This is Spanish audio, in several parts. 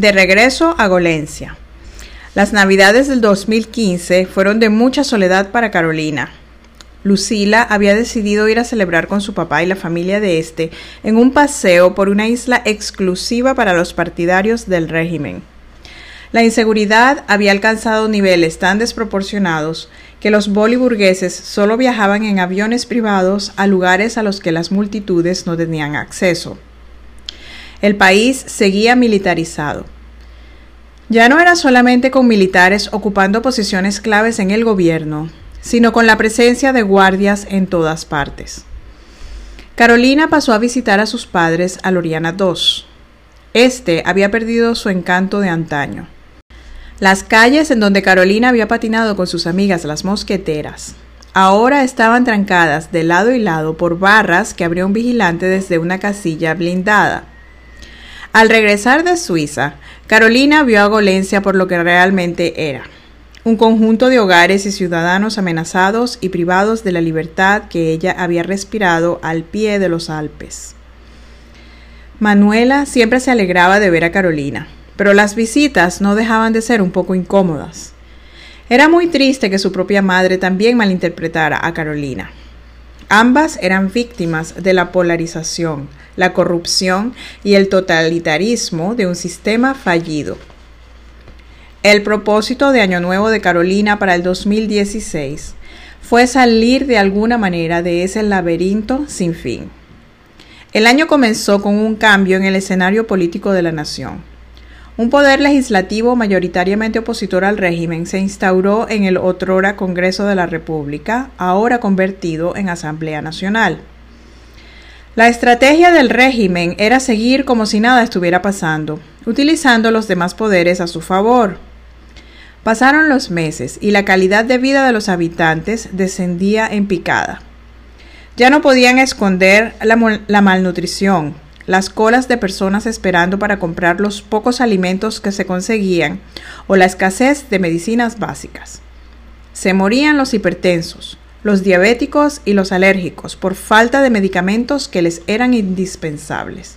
De regreso a Golencia. Las navidades del 2015 fueron de mucha soledad para Carolina. Lucila había decidido ir a celebrar con su papá y la familia de este en un paseo por una isla exclusiva para los partidarios del régimen. La inseguridad había alcanzado niveles tan desproporcionados que los boliburgueses solo viajaban en aviones privados a lugares a los que las multitudes no tenían acceso. El país seguía militarizado. Ya no era solamente con militares ocupando posiciones claves en el gobierno, sino con la presencia de guardias en todas partes. Carolina pasó a visitar a sus padres a Loriana II. Este había perdido su encanto de antaño. Las calles en donde Carolina había patinado con sus amigas las mosqueteras ahora estaban trancadas de lado y lado por barras que abrió un vigilante desde una casilla blindada. Al regresar de Suiza, Carolina vio a Golencia por lo que realmente era, un conjunto de hogares y ciudadanos amenazados y privados de la libertad que ella había respirado al pie de los Alpes. Manuela siempre se alegraba de ver a Carolina pero las visitas no dejaban de ser un poco incómodas. Era muy triste que su propia madre también malinterpretara a Carolina. Ambas eran víctimas de la polarización, la corrupción y el totalitarismo de un sistema fallido. El propósito de Año Nuevo de Carolina para el 2016 fue salir de alguna manera de ese laberinto sin fin. El año comenzó con un cambio en el escenario político de la nación. Un poder legislativo mayoritariamente opositor al régimen se instauró en el otrora Congreso de la República, ahora convertido en Asamblea Nacional. La estrategia del régimen era seguir como si nada estuviera pasando, utilizando los demás poderes a su favor. Pasaron los meses y la calidad de vida de los habitantes descendía en picada. Ya no podían esconder la, la malnutrición, las colas de personas esperando para comprar los pocos alimentos que se conseguían o la escasez de medicinas básicas. Se morían los hipertensos, los diabéticos y los alérgicos por falta de medicamentos que les eran indispensables.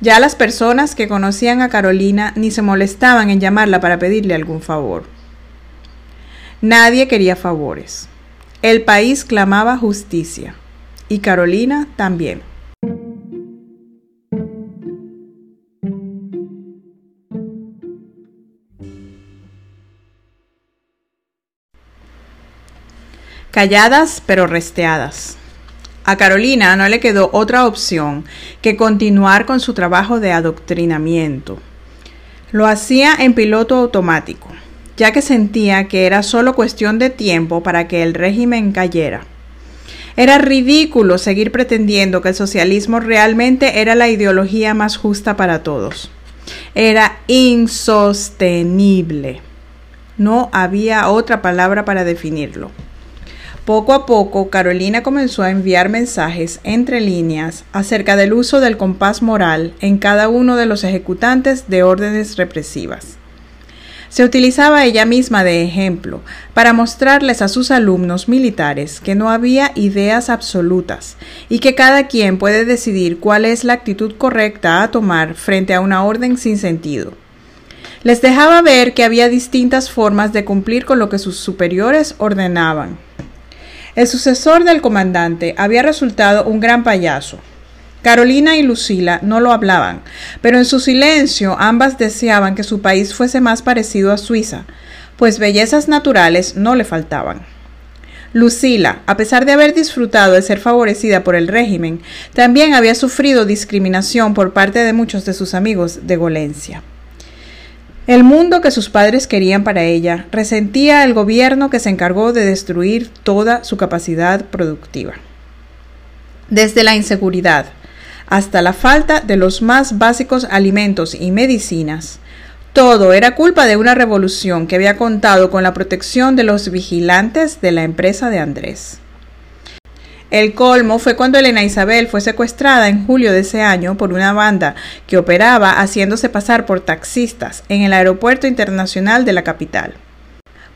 Ya las personas que conocían a Carolina ni se molestaban en llamarla para pedirle algún favor. Nadie quería favores. El país clamaba justicia y Carolina también. Calladas pero resteadas. A Carolina no le quedó otra opción que continuar con su trabajo de adoctrinamiento. Lo hacía en piloto automático, ya que sentía que era solo cuestión de tiempo para que el régimen cayera. Era ridículo seguir pretendiendo que el socialismo realmente era la ideología más justa para todos. Era insostenible. No había otra palabra para definirlo. Poco a poco, Carolina comenzó a enviar mensajes entre líneas acerca del uso del compás moral en cada uno de los ejecutantes de órdenes represivas. Se utilizaba ella misma de ejemplo para mostrarles a sus alumnos militares que no había ideas absolutas y que cada quien puede decidir cuál es la actitud correcta a tomar frente a una orden sin sentido. Les dejaba ver que había distintas formas de cumplir con lo que sus superiores ordenaban el sucesor del comandante había resultado un gran payaso. Carolina y Lucila no lo hablaban, pero en su silencio ambas deseaban que su país fuese más parecido a Suiza, pues bellezas naturales no le faltaban. Lucila, a pesar de haber disfrutado de ser favorecida por el régimen, también había sufrido discriminación por parte de muchos de sus amigos de Golencia. El mundo que sus padres querían para ella resentía al gobierno que se encargó de destruir toda su capacidad productiva. Desde la inseguridad hasta la falta de los más básicos alimentos y medicinas, todo era culpa de una revolución que había contado con la protección de los vigilantes de la empresa de Andrés. El colmo fue cuando Elena Isabel fue secuestrada en julio de ese año por una banda que operaba haciéndose pasar por taxistas en el aeropuerto internacional de la capital.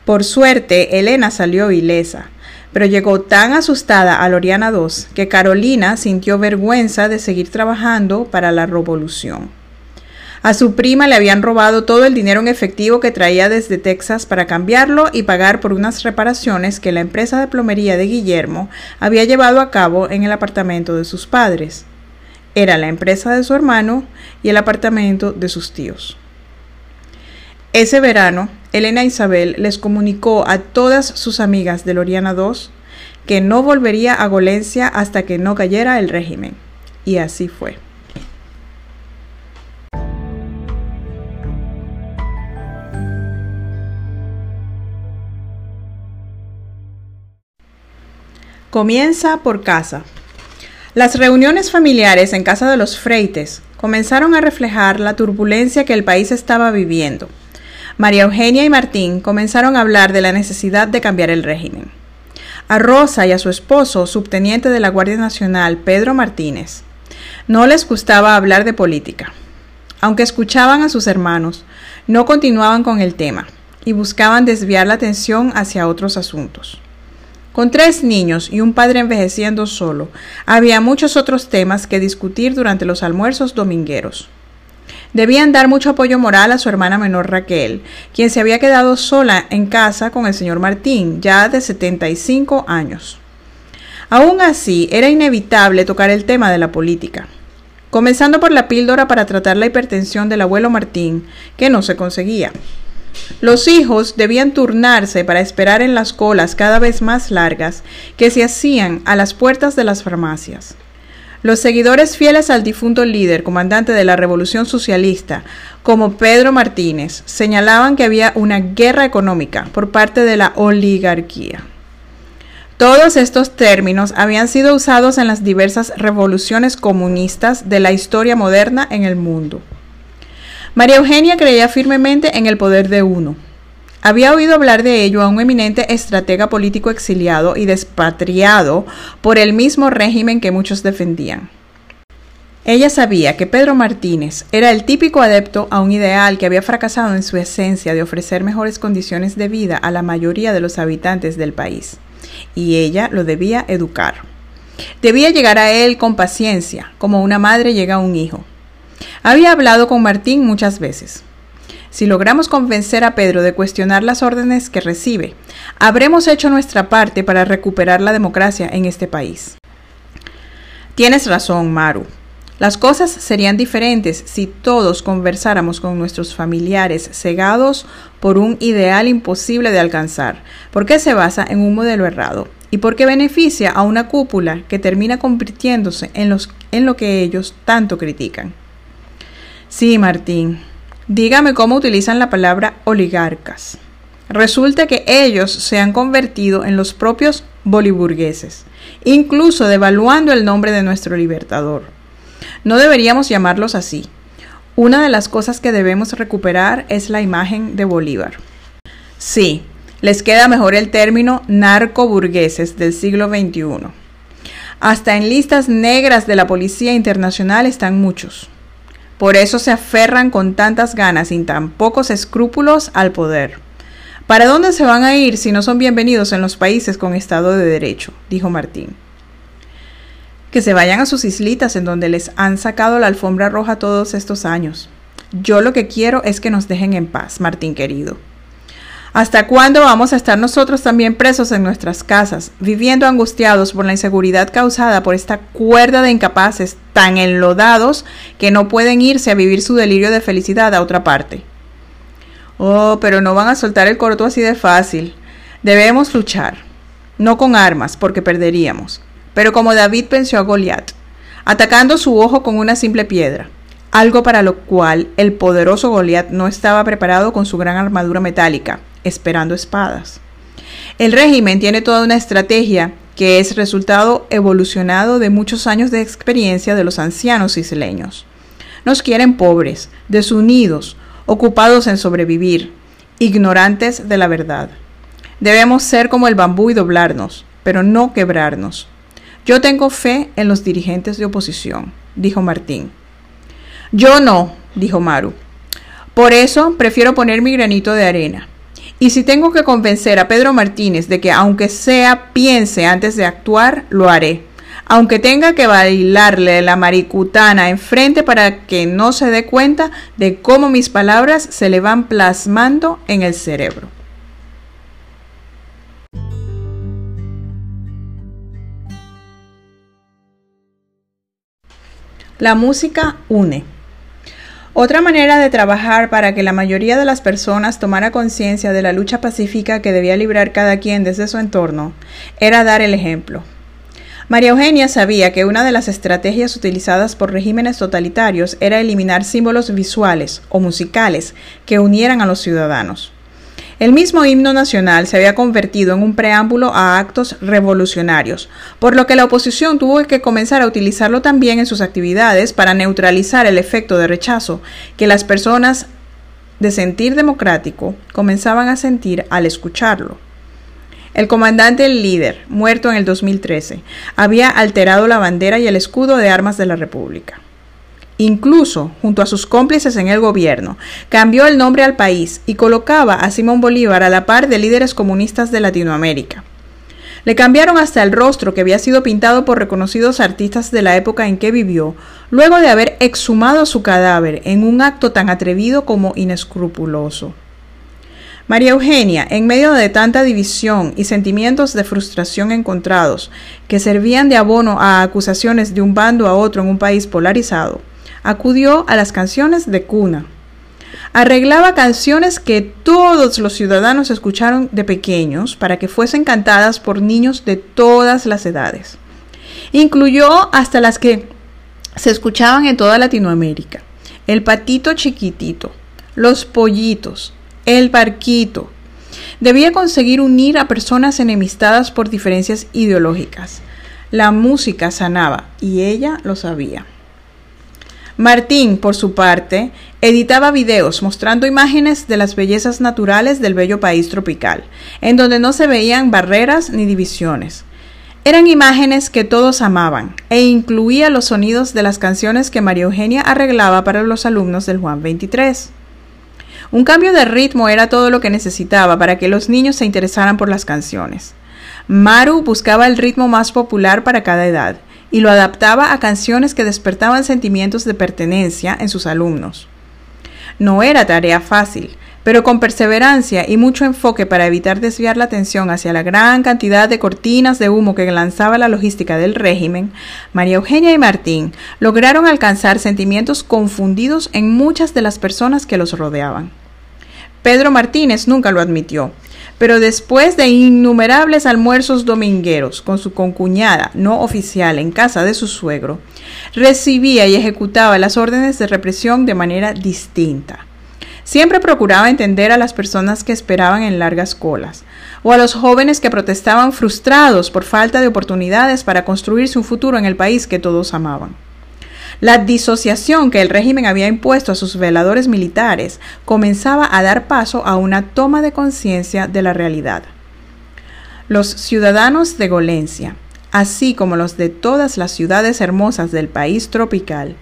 Por suerte, Elena salió ilesa, pero llegó tan asustada a Loriana II que Carolina sintió vergüenza de seguir trabajando para la revolución. A su prima le habían robado todo el dinero en efectivo que traía desde Texas para cambiarlo y pagar por unas reparaciones que la empresa de plomería de Guillermo había llevado a cabo en el apartamento de sus padres. Era la empresa de su hermano y el apartamento de sus tíos. Ese verano, Elena Isabel les comunicó a todas sus amigas de Loriana II que no volvería a Golencia hasta que no cayera el régimen. Y así fue. Comienza por casa. Las reuniones familiares en casa de los Freites comenzaron a reflejar la turbulencia que el país estaba viviendo. María Eugenia y Martín comenzaron a hablar de la necesidad de cambiar el régimen. A Rosa y a su esposo, subteniente de la Guardia Nacional, Pedro Martínez, no les gustaba hablar de política. Aunque escuchaban a sus hermanos, no continuaban con el tema y buscaban desviar la atención hacia otros asuntos. Con tres niños y un padre envejeciendo solo, había muchos otros temas que discutir durante los almuerzos domingueros. Debían dar mucho apoyo moral a su hermana menor Raquel, quien se había quedado sola en casa con el señor Martín, ya de 75 años. Aún así, era inevitable tocar el tema de la política, comenzando por la píldora para tratar la hipertensión del abuelo Martín, que no se conseguía. Los hijos debían turnarse para esperar en las colas cada vez más largas que se hacían a las puertas de las farmacias. Los seguidores fieles al difunto líder, comandante de la Revolución Socialista, como Pedro Martínez, señalaban que había una guerra económica por parte de la oligarquía. Todos estos términos habían sido usados en las diversas revoluciones comunistas de la historia moderna en el mundo. María Eugenia creía firmemente en el poder de uno. Había oído hablar de ello a un eminente estratega político exiliado y despatriado por el mismo régimen que muchos defendían. Ella sabía que Pedro Martínez era el típico adepto a un ideal que había fracasado en su esencia de ofrecer mejores condiciones de vida a la mayoría de los habitantes del país, y ella lo debía educar. Debía llegar a él con paciencia, como una madre llega a un hijo. Había hablado con Martín muchas veces. Si logramos convencer a Pedro de cuestionar las órdenes que recibe, habremos hecho nuestra parte para recuperar la democracia en este país. Tienes razón, Maru. Las cosas serían diferentes si todos conversáramos con nuestros familiares cegados por un ideal imposible de alcanzar, porque se basa en un modelo errado y porque beneficia a una cúpula que termina convirtiéndose en, en lo que ellos tanto critican. Sí, Martín. Dígame cómo utilizan la palabra oligarcas. Resulta que ellos se han convertido en los propios boliburgueses, incluso devaluando el nombre de nuestro libertador. No deberíamos llamarlos así. Una de las cosas que debemos recuperar es la imagen de Bolívar. Sí, les queda mejor el término narcoburgueses del siglo XXI. Hasta en listas negras de la Policía Internacional están muchos. Por eso se aferran con tantas ganas y tan pocos escrúpulos al poder. ¿Para dónde se van a ir si no son bienvenidos en los países con Estado de Derecho? dijo Martín. Que se vayan a sus islitas en donde les han sacado la alfombra roja todos estos años. Yo lo que quiero es que nos dejen en paz, Martín querido. ¿Hasta cuándo vamos a estar nosotros también presos en nuestras casas, viviendo angustiados por la inseguridad causada por esta cuerda de incapaces tan enlodados que no pueden irse a vivir su delirio de felicidad a otra parte? Oh, pero no van a soltar el corto así de fácil. Debemos luchar, no con armas, porque perderíamos, pero como David pensó a Goliat, atacando su ojo con una simple piedra algo para lo cual el poderoso Goliat no estaba preparado con su gran armadura metálica, esperando espadas. El régimen tiene toda una estrategia que es resultado evolucionado de muchos años de experiencia de los ancianos isleños. Nos quieren pobres, desunidos, ocupados en sobrevivir, ignorantes de la verdad. Debemos ser como el bambú y doblarnos, pero no quebrarnos. Yo tengo fe en los dirigentes de oposición, dijo Martín. Yo no, dijo Maru. Por eso prefiero poner mi granito de arena. Y si tengo que convencer a Pedro Martínez de que aunque sea piense antes de actuar, lo haré. aunque tenga que bailarle la maricutana enfrente para que no se dé cuenta de cómo mis palabras se le van plasmando en el cerebro. La música une. Otra manera de trabajar para que la mayoría de las personas tomara conciencia de la lucha pacífica que debía librar cada quien desde su entorno era dar el ejemplo. María Eugenia sabía que una de las estrategias utilizadas por regímenes totalitarios era eliminar símbolos visuales o musicales que unieran a los ciudadanos. El mismo himno nacional se había convertido en un preámbulo a actos revolucionarios, por lo que la oposición tuvo que comenzar a utilizarlo también en sus actividades para neutralizar el efecto de rechazo que las personas de sentir democrático comenzaban a sentir al escucharlo. El comandante líder, muerto en el 2013, había alterado la bandera y el escudo de armas de la República. Incluso, junto a sus cómplices en el gobierno, cambió el nombre al país y colocaba a Simón Bolívar a la par de líderes comunistas de Latinoamérica. Le cambiaron hasta el rostro que había sido pintado por reconocidos artistas de la época en que vivió, luego de haber exhumado su cadáver en un acto tan atrevido como inescrupuloso. María Eugenia, en medio de tanta división y sentimientos de frustración encontrados, que servían de abono a acusaciones de un bando a otro en un país polarizado, acudió a las canciones de cuna. Arreglaba canciones que todos los ciudadanos escucharon de pequeños para que fuesen cantadas por niños de todas las edades. Incluyó hasta las que se escuchaban en toda Latinoamérica. El patito chiquitito, los pollitos, el barquito. Debía conseguir unir a personas enemistadas por diferencias ideológicas. La música sanaba y ella lo sabía. Martín, por su parte, editaba videos mostrando imágenes de las bellezas naturales del bello país tropical, en donde no se veían barreras ni divisiones. Eran imágenes que todos amaban e incluía los sonidos de las canciones que María Eugenia arreglaba para los alumnos del Juan 23. Un cambio de ritmo era todo lo que necesitaba para que los niños se interesaran por las canciones. Maru buscaba el ritmo más popular para cada edad y lo adaptaba a canciones que despertaban sentimientos de pertenencia en sus alumnos. No era tarea fácil, pero con perseverancia y mucho enfoque para evitar desviar la atención hacia la gran cantidad de cortinas de humo que lanzaba la logística del régimen, María Eugenia y Martín lograron alcanzar sentimientos confundidos en muchas de las personas que los rodeaban. Pedro Martínez nunca lo admitió, pero después de innumerables almuerzos domingueros con su concuñada no oficial en casa de su suegro, recibía y ejecutaba las órdenes de represión de manera distinta. Siempre procuraba entender a las personas que esperaban en largas colas, o a los jóvenes que protestaban frustrados por falta de oportunidades para construirse un futuro en el país que todos amaban. La disociación que el régimen había impuesto a sus veladores militares comenzaba a dar paso a una toma de conciencia de la realidad. Los ciudadanos de Golencia, así como los de todas las ciudades hermosas del país tropical,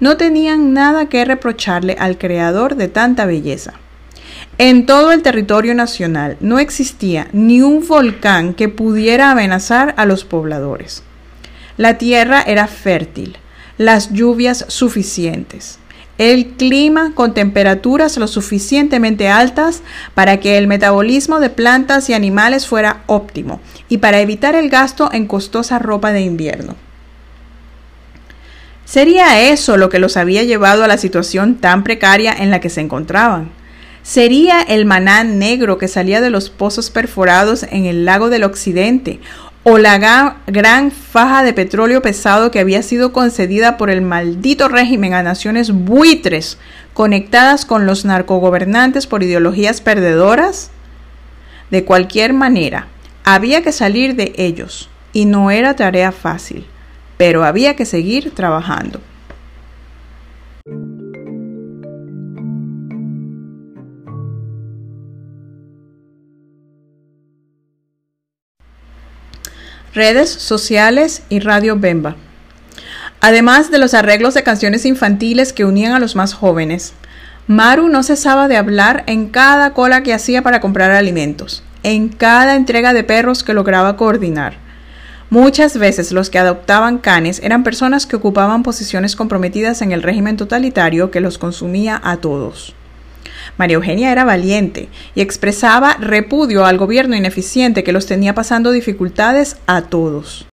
no tenían nada que reprocharle al creador de tanta belleza. En todo el territorio nacional no existía ni un volcán que pudiera amenazar a los pobladores. La tierra era fértil, las lluvias suficientes. El clima con temperaturas lo suficientemente altas para que el metabolismo de plantas y animales fuera óptimo y para evitar el gasto en costosa ropa de invierno. ¿Sería eso lo que los había llevado a la situación tan precaria en la que se encontraban? ¿Sería el maná negro que salía de los pozos perforados en el lago del occidente o la gran faja de petróleo pesado que había sido concedida por el maldito régimen a naciones buitres conectadas con los narcogobernantes por ideologías perdedoras? De cualquier manera, había que salir de ellos y no era tarea fácil, pero había que seguir trabajando. Redes sociales y Radio Bemba. Además de los arreglos de canciones infantiles que unían a los más jóvenes, Maru no cesaba de hablar en cada cola que hacía para comprar alimentos, en cada entrega de perros que lograba coordinar. Muchas veces los que adoptaban canes eran personas que ocupaban posiciones comprometidas en el régimen totalitario que los consumía a todos. María Eugenia era valiente y expresaba repudio al gobierno ineficiente que los tenía pasando dificultades a todos.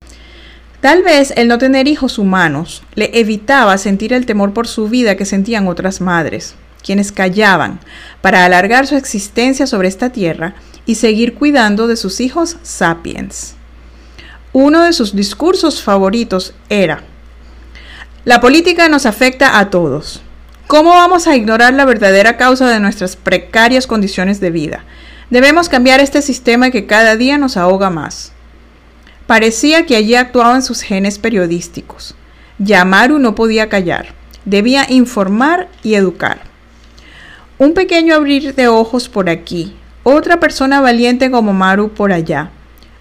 Tal vez el no tener hijos humanos le evitaba sentir el temor por su vida que sentían otras madres, quienes callaban para alargar su existencia sobre esta tierra y seguir cuidando de sus hijos sapiens. Uno de sus discursos favoritos era, la política nos afecta a todos. ¿Cómo vamos a ignorar la verdadera causa de nuestras precarias condiciones de vida? Debemos cambiar este sistema que cada día nos ahoga más. Parecía que allí actuaban sus genes periodísticos. Yamaru no podía callar, debía informar y educar. Un pequeño abrir de ojos por aquí, otra persona valiente como Maru por allá,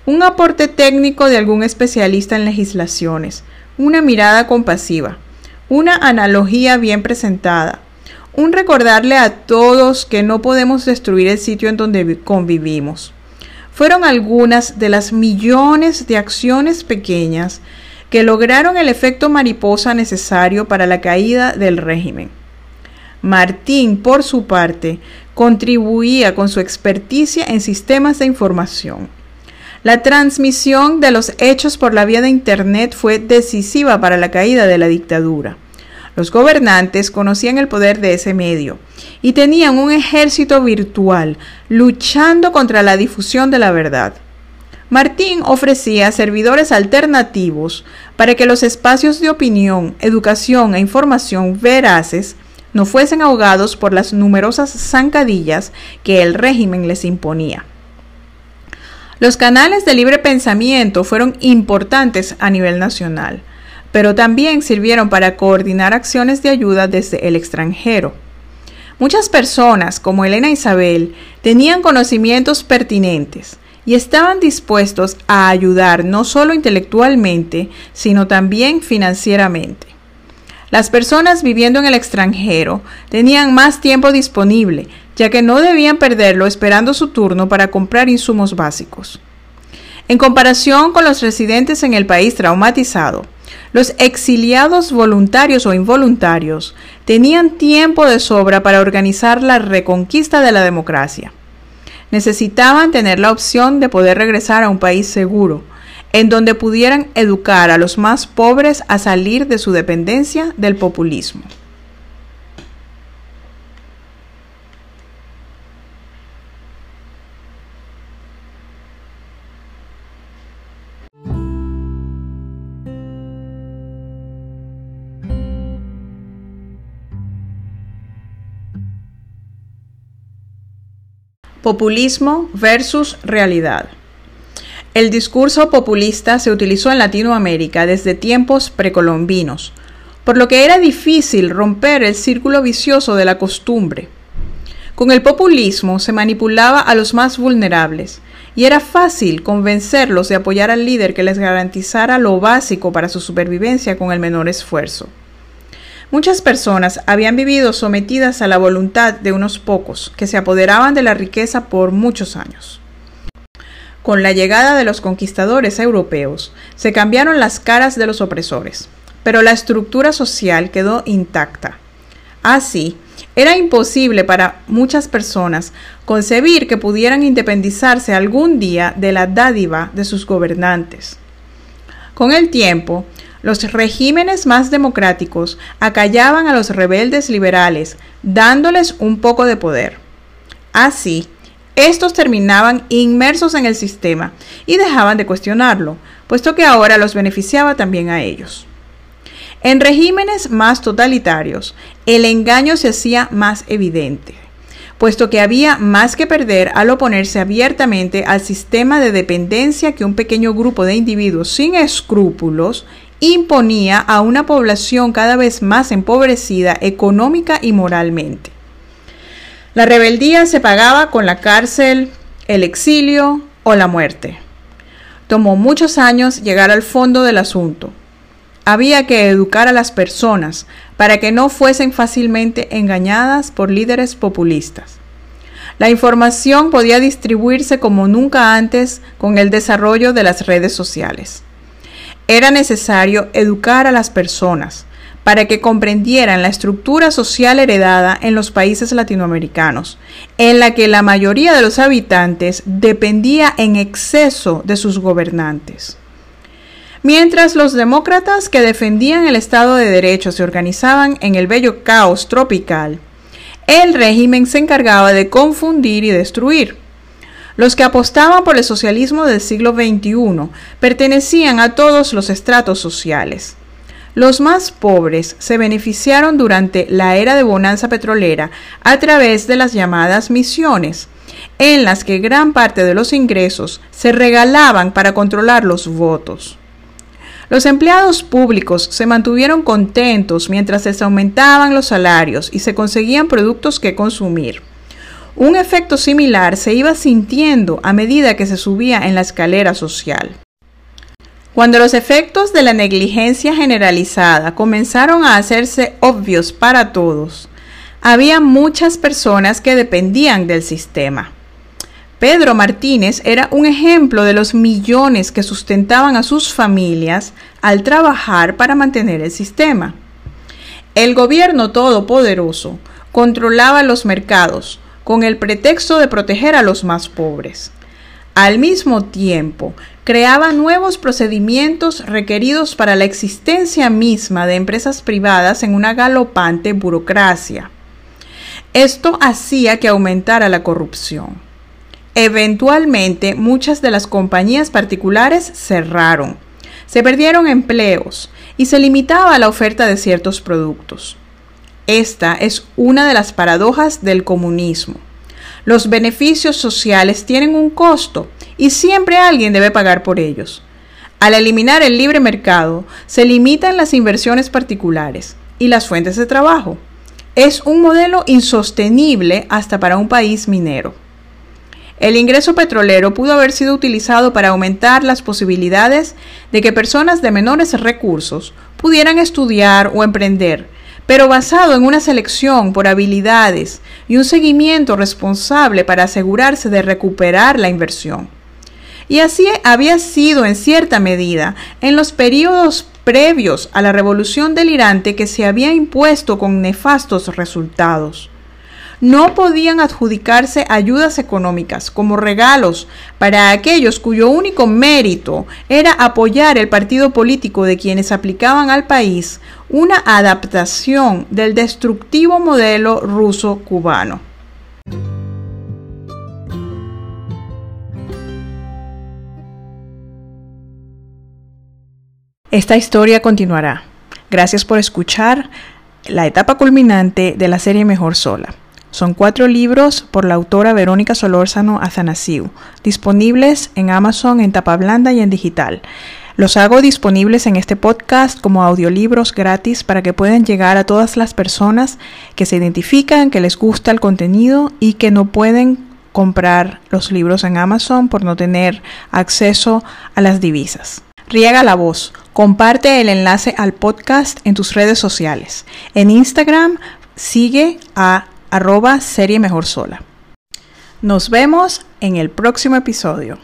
un aporte técnico de algún especialista en legislaciones, una mirada compasiva, una analogía bien presentada, un recordarle a todos que no podemos destruir el sitio en donde convivimos fueron algunas de las millones de acciones pequeñas que lograron el efecto mariposa necesario para la caída del régimen. Martín, por su parte, contribuía con su experticia en sistemas de información. La transmisión de los hechos por la vía de Internet fue decisiva para la caída de la dictadura. Los gobernantes conocían el poder de ese medio y tenían un ejército virtual luchando contra la difusión de la verdad. Martín ofrecía servidores alternativos para que los espacios de opinión, educación e información veraces no fuesen ahogados por las numerosas zancadillas que el régimen les imponía. Los canales de libre pensamiento fueron importantes a nivel nacional pero también sirvieron para coordinar acciones de ayuda desde el extranjero. Muchas personas, como Elena Isabel, tenían conocimientos pertinentes y estaban dispuestos a ayudar no solo intelectualmente, sino también financieramente. Las personas viviendo en el extranjero tenían más tiempo disponible, ya que no debían perderlo esperando su turno para comprar insumos básicos. En comparación con los residentes en el país traumatizado, los exiliados voluntarios o involuntarios tenían tiempo de sobra para organizar la reconquista de la democracia. Necesitaban tener la opción de poder regresar a un país seguro, en donde pudieran educar a los más pobres a salir de su dependencia del populismo. Populismo versus realidad. El discurso populista se utilizó en Latinoamérica desde tiempos precolombinos, por lo que era difícil romper el círculo vicioso de la costumbre. Con el populismo se manipulaba a los más vulnerables y era fácil convencerlos de apoyar al líder que les garantizara lo básico para su supervivencia con el menor esfuerzo. Muchas personas habían vivido sometidas a la voluntad de unos pocos que se apoderaban de la riqueza por muchos años. Con la llegada de los conquistadores europeos, se cambiaron las caras de los opresores, pero la estructura social quedó intacta. Así, era imposible para muchas personas concebir que pudieran independizarse algún día de la dádiva de sus gobernantes. Con el tiempo, los regímenes más democráticos acallaban a los rebeldes liberales, dándoles un poco de poder. Así, estos terminaban inmersos en el sistema y dejaban de cuestionarlo, puesto que ahora los beneficiaba también a ellos. En regímenes más totalitarios, el engaño se hacía más evidente, puesto que había más que perder al oponerse abiertamente al sistema de dependencia que un pequeño grupo de individuos sin escrúpulos imponía a una población cada vez más empobrecida económica y moralmente. La rebeldía se pagaba con la cárcel, el exilio o la muerte. Tomó muchos años llegar al fondo del asunto. Había que educar a las personas para que no fuesen fácilmente engañadas por líderes populistas. La información podía distribuirse como nunca antes con el desarrollo de las redes sociales. Era necesario educar a las personas para que comprendieran la estructura social heredada en los países latinoamericanos, en la que la mayoría de los habitantes dependía en exceso de sus gobernantes. Mientras los demócratas que defendían el Estado de Derecho se organizaban en el bello caos tropical, el régimen se encargaba de confundir y destruir. Los que apostaban por el socialismo del siglo XXI pertenecían a todos los estratos sociales. Los más pobres se beneficiaron durante la era de bonanza petrolera a través de las llamadas misiones, en las que gran parte de los ingresos se regalaban para controlar los votos. Los empleados públicos se mantuvieron contentos mientras se aumentaban los salarios y se conseguían productos que consumir. Un efecto similar se iba sintiendo a medida que se subía en la escalera social. Cuando los efectos de la negligencia generalizada comenzaron a hacerse obvios para todos, había muchas personas que dependían del sistema. Pedro Martínez era un ejemplo de los millones que sustentaban a sus familias al trabajar para mantener el sistema. El gobierno todopoderoso controlaba los mercados con el pretexto de proteger a los más pobres. Al mismo tiempo, creaba nuevos procedimientos requeridos para la existencia misma de empresas privadas en una galopante burocracia. Esto hacía que aumentara la corrupción. Eventualmente, muchas de las compañías particulares cerraron, se perdieron empleos y se limitaba la oferta de ciertos productos. Esta es una de las paradojas del comunismo. Los beneficios sociales tienen un costo y siempre alguien debe pagar por ellos. Al eliminar el libre mercado, se limitan las inversiones particulares y las fuentes de trabajo. Es un modelo insostenible hasta para un país minero. El ingreso petrolero pudo haber sido utilizado para aumentar las posibilidades de que personas de menores recursos pudieran estudiar o emprender, pero basado en una selección por habilidades y un seguimiento responsable para asegurarse de recuperar la inversión. Y así había sido en cierta medida en los periodos previos a la revolución delirante que se había impuesto con nefastos resultados no podían adjudicarse ayudas económicas como regalos para aquellos cuyo único mérito era apoyar el partido político de quienes aplicaban al país una adaptación del destructivo modelo ruso-cubano. Esta historia continuará. Gracias por escuchar la etapa culminante de la serie Mejor Sola. Son cuatro libros por la autora Verónica Solórzano Azanasiu, disponibles en Amazon en tapa blanda y en digital. Los hago disponibles en este podcast como audiolibros gratis para que puedan llegar a todas las personas que se identifican, que les gusta el contenido y que no pueden comprar los libros en Amazon por no tener acceso a las divisas. Riega la voz. Comparte el enlace al podcast en tus redes sociales. En Instagram sigue a arroba serie mejor sola. Nos vemos en el próximo episodio.